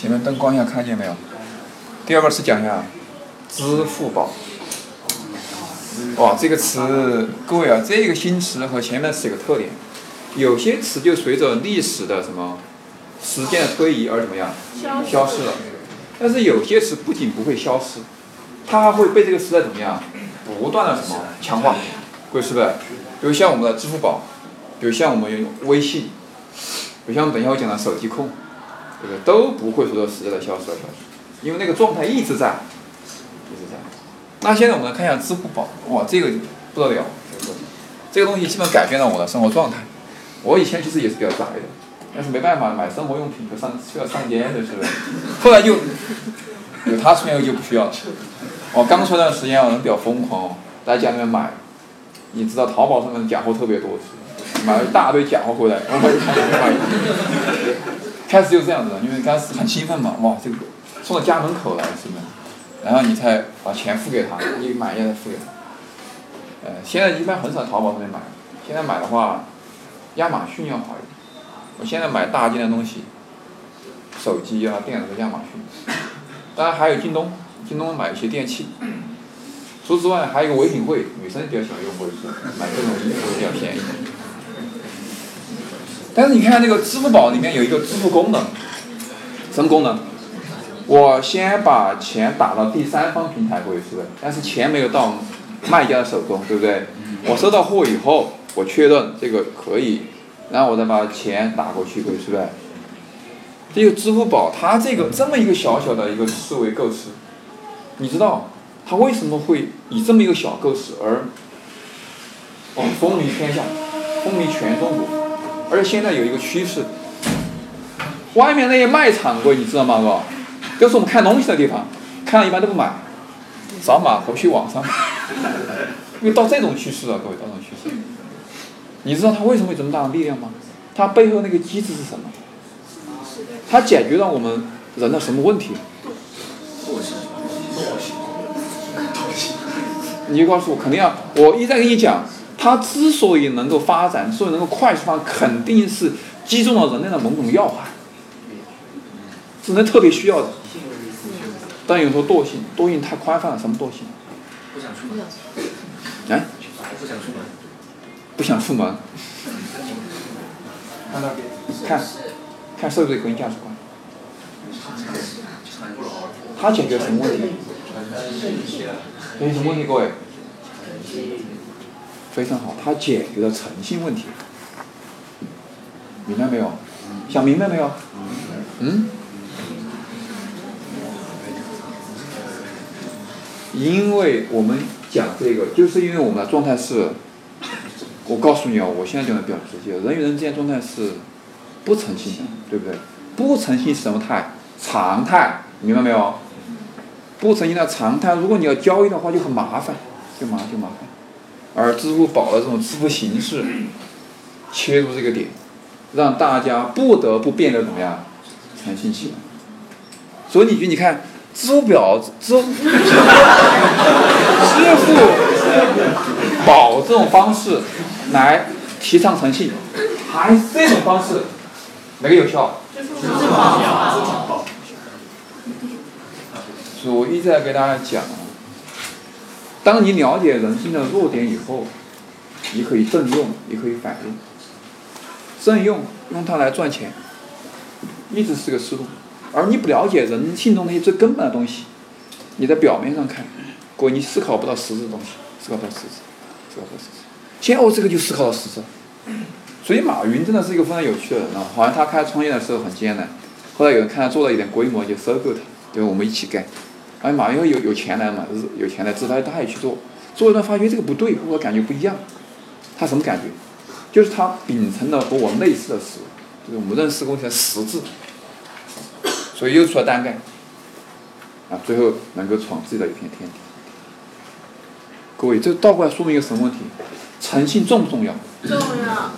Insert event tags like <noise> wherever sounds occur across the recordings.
前面灯光一下看见没有？第二个词讲一下，支付宝。哇，这个词，各位啊，这个新词和前面词有个特点，有些词就随着历史的什么时间的推移而怎么样消失了，但是有些词不仅不会消失，它还会被这个时代怎么样不断的什么强化，各位是不是？比如像我们的支付宝，比如像我们微信，比如像等一下我讲的手机控，对不对？都不会随着时间的消失而消失，因为那个状态一直在，一直在。那现在我们来看一下支付宝，哇，这个不得了，这个东西基本改变了我的生活状态。我以前其实也是比较宅的，但是没办法，买生活用品就上需要上街的，是不是？后来就有它出现后就不需要了。我刚出来那段时间，我人比较疯狂哦，在家里面买。你知道淘宝上面假货特别多，买了一大堆假货回来，然后就开始买。开始就这样子，因为刚开始很兴奋嘛，哇，这个送到家门口来，是不是？然后你才把钱付给他，你买一下再付给他。呃，现在一般很少淘宝上面买，现在买的话，亚马逊要好一点。我现在买大件的东西，手机啊、电脑都亚马逊。当然还有京东，京东买一些电器。除此之外，还有一个唯品会，女生比较喜欢用，或者是买这种衣服比较便宜。但是你看这个支付宝里面有一个支付功能，什么功能？我先把钱打到第三方平台过去，是不是？但是钱没有到卖家的手中，对不对？我收到货以后，我确认这个可以，然后我再把钱打过去，过去，是不是？这个支付宝，它这个这么一个小小的一个思维构思，你知道？它为什么会以这么一个小构思而哦风靡天下，风靡全中国？而且现在有一个趋势，外面那些卖场柜你知道吗？哥，就是我们看东西的地方，看了一般都不买，扫码回去网上买，因为到这种趋势了，各位到这种趋势。你知道它为什么有这么大的力量吗？它背后那个机制是什么？它解决了我们人的什么问题？你就告诉我，肯定要，我一再跟你讲，它之所以能够发展，所以能够快速发展，肯定是击中了人类的某种要害，是人特别需要的。但有时候惰性，惰性太宽泛了，什么惰性？不想出门。哎？不想出门。不想出门。看那边，看，看社会主义价值观。他解决什么问题？解决什么问题，各位？非常好，他解决了诚信问题。明白没有？想明白没有？嗯？因为我们讲这个，就是因为我们的状态是，我告诉你哦，我现在讲的比较直接，人与人之间状态是不诚信的，对不对？不诚信是什么态？常态，明白没有？不诚信的常态，如果你要交易的话，就很麻烦，就麻就麻烦。而支付宝的这种支付形式，切入这个点，让大家不得不变得怎么样，诚信起来。所以你就你看，支付宝、支 <laughs> 支付宝这种方式来提倡诚信，还是这种方式，哪个有效？支付宝。所以我一直在给大家讲，当你了解人性的弱点以后，你可以正用，也可以反用。正用用它来赚钱，一直是个思路。而你不了解人性中那些最根本的东西，你在表面上看，各位你思考不到实质的东西，思考不到实质，思考不到实质。现在我这个就思考到实质。所以马云真的是一个非常有趣的人啊！好像他开创业的时候很艰难，后来有人看他做了一点规模就收购他，就？我们一起干。哎，马云有有钱来嘛，有钱来，自他他也去做，做一段发觉这个不对，我感觉不一样。他什么感觉？就是他秉承了和我类似的思维，就是我们认识东西的实质，所以又出了单干，啊，最后能够闯自己的一片天地。各位，这倒过来说明一个什么问题？诚信重不重要？重要。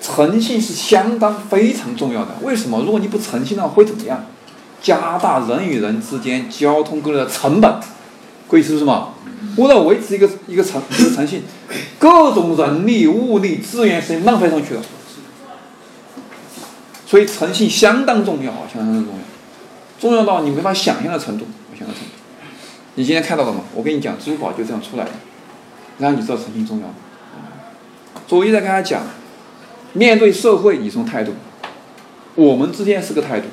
诚信是相当非常重要的。为什么？如果你不诚信的话，会怎么样？加大人与人之间交通沟通的成本，可以是什么？为了维持一个一个诚一个诚信，<coughs> 各种人力、物力、资源是浪费上去了。所以诚信相当重要，相当重要。重要到你没法想象的程度，想象程度。你今天看到了吗？我跟你讲，支付宝就这样出来的，然后你知道诚信重要吗？所以我一直在跟他讲，面对社会你什么态度？我们之间是个态度，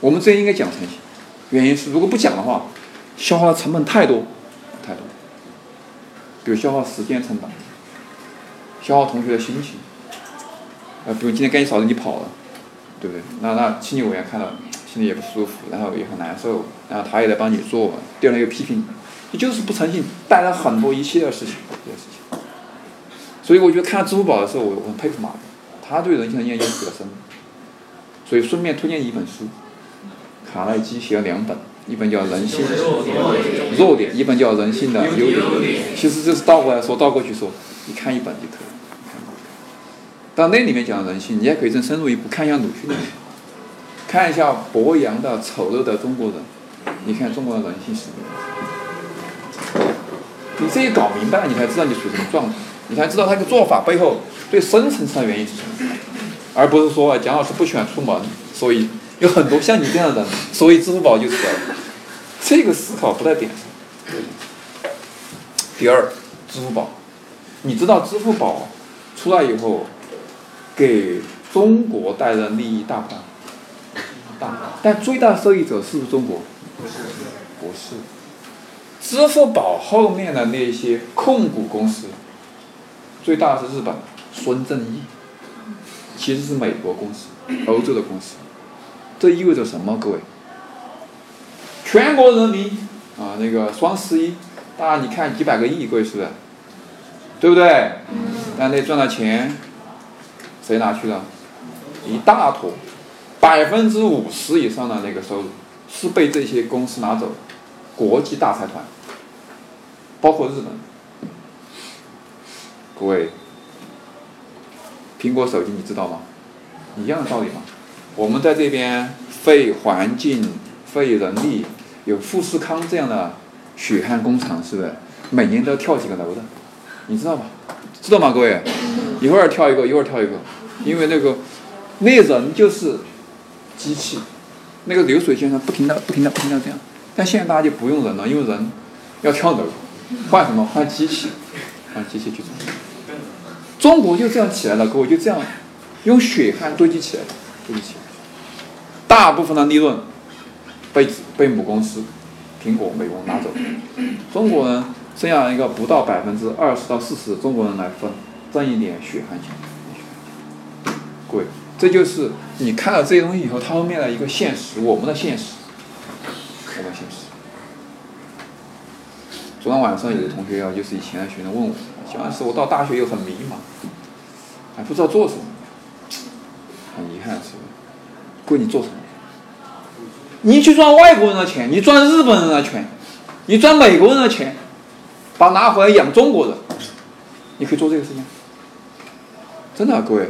我们之间应该讲诚信。原因是如果不讲的话，消耗的成本太多，太多。比如消耗时间成本，消耗同学的心情，呃，比如今天赶紧扫地你跑了，对不对？那那青年委员看到心里也不舒服，然后也很难受，然后他也在帮你做，第二天又批评你，就是不诚信，带来很多一系列事情，这些事情。所以我觉得看支付宝的时候，我我很佩服马云，他对人性的研究比较深。所以顺便推荐一本书，卡耐基写了两本，一本叫《人性弱点》，一本叫《人性的优点》。其实就是倒过来说，倒过去说，你看一本就可以了。但那里面讲人性，你也可以再深入一步看一下鲁迅的，看一下博洋的《丑陋的中国人》，你看中国的人性是什么样你这一搞明白了，你才知道你处于什么状态。你才知道他的做法背后最深层次的原因是什么，而不是说蒋老师不喜欢出门，所以有很多像你这样的人，所以支付宝就出来了。这个思考不在点上。第二，支付宝，你知道支付宝出来以后，给中国带来的利益大不大？大。但最大受益者是不是中国？不是。不是。支付宝后面的那些控股公司。最大的是日本，孙正义，其实是美国公司，欧洲的公司，这意味着什么？各位，全国人民啊，那个双十一，大家你看几百个亿，各位是不是？对不对？但那赚的钱，谁拿去了？一大坨，百分之五十以上的那个收入是被这些公司拿走，国际大财团，包括日本。各位，苹果手机你知道吗？一样的道理嘛。我们在这边费环境、费人力，有富士康这样的血汗工厂，是不是？每年都要跳几个楼的，你知道吧？知道吗，各位？一会儿跳一个，一会儿跳一个，因为那个那人就是机器，那个流水线上不停的、不停的、不停的这样。但现在大家就不用人了，因为人要跳楼，换什么？换机器，换机器去做。中国就这样起来了，各位就这样用血汗堆积起来的，堆积起来。大部分的利润被被母公司苹果、美国拿走，中国人剩下一个不到百分之二十到四十中国人来分，挣一点血汗钱。各位，这就是你看到这些东西以后，它后面的一个现实，我们的现实，我们的现实。昨天晚上有个同学啊，就是以前的学生问我。当时我到大学又很迷茫，还不知道做什么，很遗憾是吧？贵你做什么？你去赚外国人的钱，你赚日本人的钱，你赚美国人的钱，把拿回来养中国人，你可以做这个事情。真的，各位，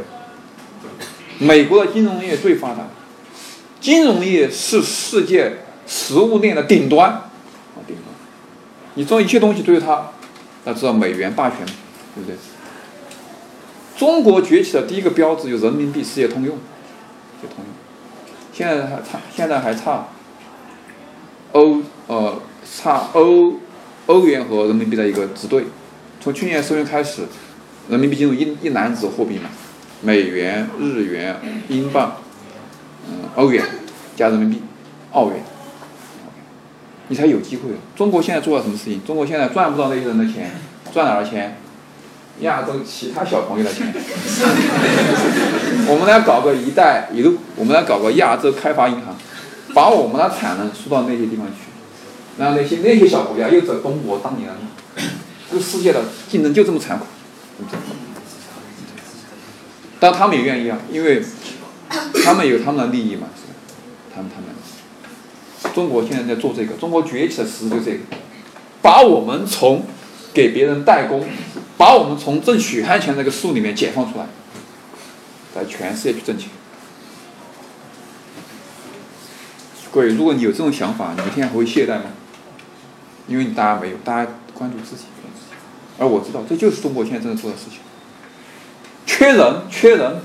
美国的金融业最发达，金融业是世界食物链的顶端，啊顶端，你做一切东西都有它。要知道美元霸权，对不对？中国崛起的第一个标志有人民币世界通用，就通用。现在还差，现在还差欧呃差欧欧元和人民币的一个直对。从去年十月开始，人民币进入一一篮子货币嘛，美元、日元、英镑、嗯欧元加人民币、澳元。你才有机会。中国现在做了什么事情？中国现在赚不到那些人的钱，赚哪儿的钱？亚洲其他小朋友的钱。我们来搞个“一带一路”，我们来搞个亚洲开发银行，把我们的产能输到那些地方去，让那些那些小国家又走中国当年的路。这个世界的竞争就这么残酷。但他们也愿意啊，因为他们有他们的利益嘛，他们他们。中国现在在做这个，中国崛起的时就这个，把我们从给别人代工，把我们从挣血汗钱那个树里面解放出来，在全世界去挣钱。各位，如果你有这种想法，你一天还会懈怠吗？因为你大家没有，大家关注自己，而我知道，这就是中国现在正在做的事情。缺人，缺人，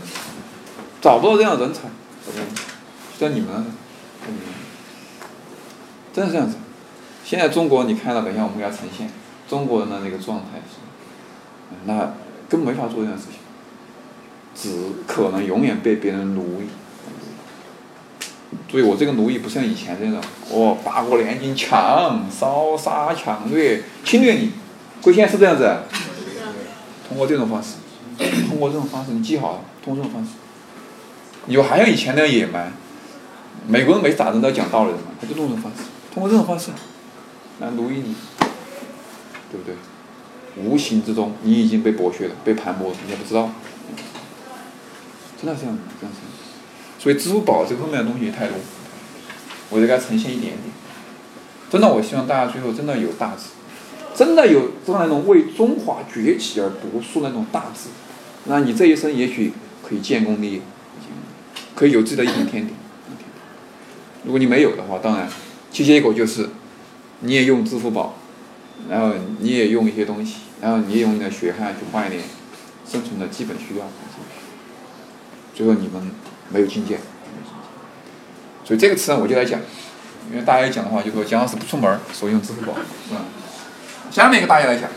找不到这样的人才，找不到，像你们，像你们。真是这样子。现在中国，你看到，等一下我们给他呈现中国人的那个状态是，那根本没法做这件事情，只可能永远被别人奴役。注意我这个奴役不像以前这种，哦，八国联军抢、烧杀抢掠、侵略你，贵现在是这样子，通过这种方式，通过这种方式，你记好，通过这种方式，有还像以前那样野蛮，美国人没打人都要讲道理的嘛，他就用这种方式，通过这种方式。来奴役你，对不对？无形之中，你已经被剥削了，被盘剥，你也不知道。真的是这样子，这样子。所以支付宝这个后面的东西太多，我就给它呈现一点点。真的，我希望大家最后真的有大志，真的有这样那种为中华崛起而读书那种大志，那你这一生也许可以建功立业，可以有自己的一片天地。如果你没有的话，当然，其结果就是。你也用支付宝，然后你也用一些东西，然后你也用你的血汗去换一点生存的基本需要，最后你们没有境界。所以这个词呢，我就来讲，因为大家一讲的话，就说姜老师不出门，所以用支付宝，是吧？下面一个大家来讲，